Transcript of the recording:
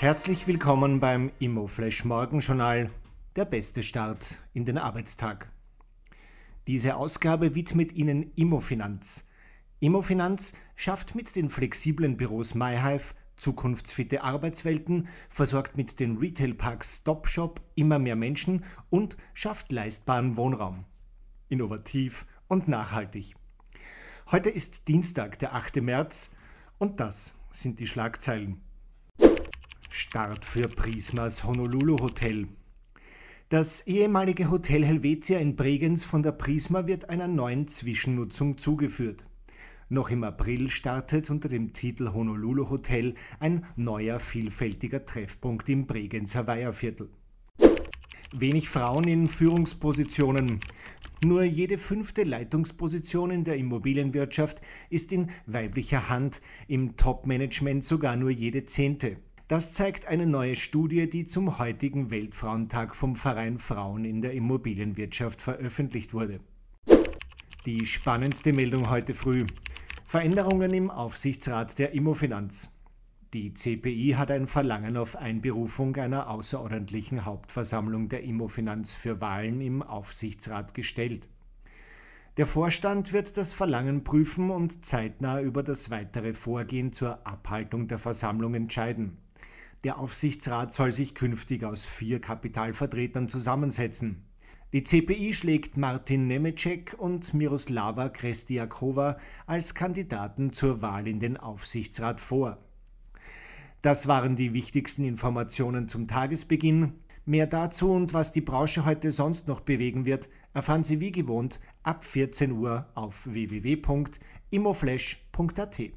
Herzlich willkommen beim Immoflash Morgenjournal, der beste Start in den Arbeitstag. Diese Ausgabe widmet Ihnen Immofinanz. Immofinanz schafft mit den flexiblen Büros MyHive zukunftsfitte Arbeitswelten, versorgt mit den Retailparks Stopshop immer mehr Menschen und schafft leistbaren Wohnraum. Innovativ und nachhaltig. Heute ist Dienstag, der 8. März, und das sind die Schlagzeilen. Start für Prismas Honolulu Hotel. Das ehemalige Hotel Helvetia in Bregenz von der Prisma wird einer neuen Zwischennutzung zugeführt. Noch im April startet unter dem Titel Honolulu Hotel ein neuer vielfältiger Treffpunkt im Bregenzer Weiherviertel. Wenig Frauen in Führungspositionen. Nur jede fünfte Leitungsposition in der Immobilienwirtschaft ist in weiblicher Hand, im Top-Management sogar nur jede zehnte. Das zeigt eine neue Studie, die zum heutigen Weltfrauentag vom Verein Frauen in der Immobilienwirtschaft veröffentlicht wurde. Die spannendste Meldung heute früh. Veränderungen im Aufsichtsrat der Immofinanz. Die CPI hat ein Verlangen auf Einberufung einer außerordentlichen Hauptversammlung der Immofinanz für Wahlen im Aufsichtsrat gestellt. Der Vorstand wird das Verlangen prüfen und zeitnah über das weitere Vorgehen zur Abhaltung der Versammlung entscheiden. Der Aufsichtsrat soll sich künftig aus vier Kapitalvertretern zusammensetzen. Die CPI schlägt Martin Nemecek und Miroslava Krestiakova als Kandidaten zur Wahl in den Aufsichtsrat vor. Das waren die wichtigsten Informationen zum Tagesbeginn. Mehr dazu und was die Branche heute sonst noch bewegen wird, erfahren Sie wie gewohnt ab 14 Uhr auf www.immoflash.at.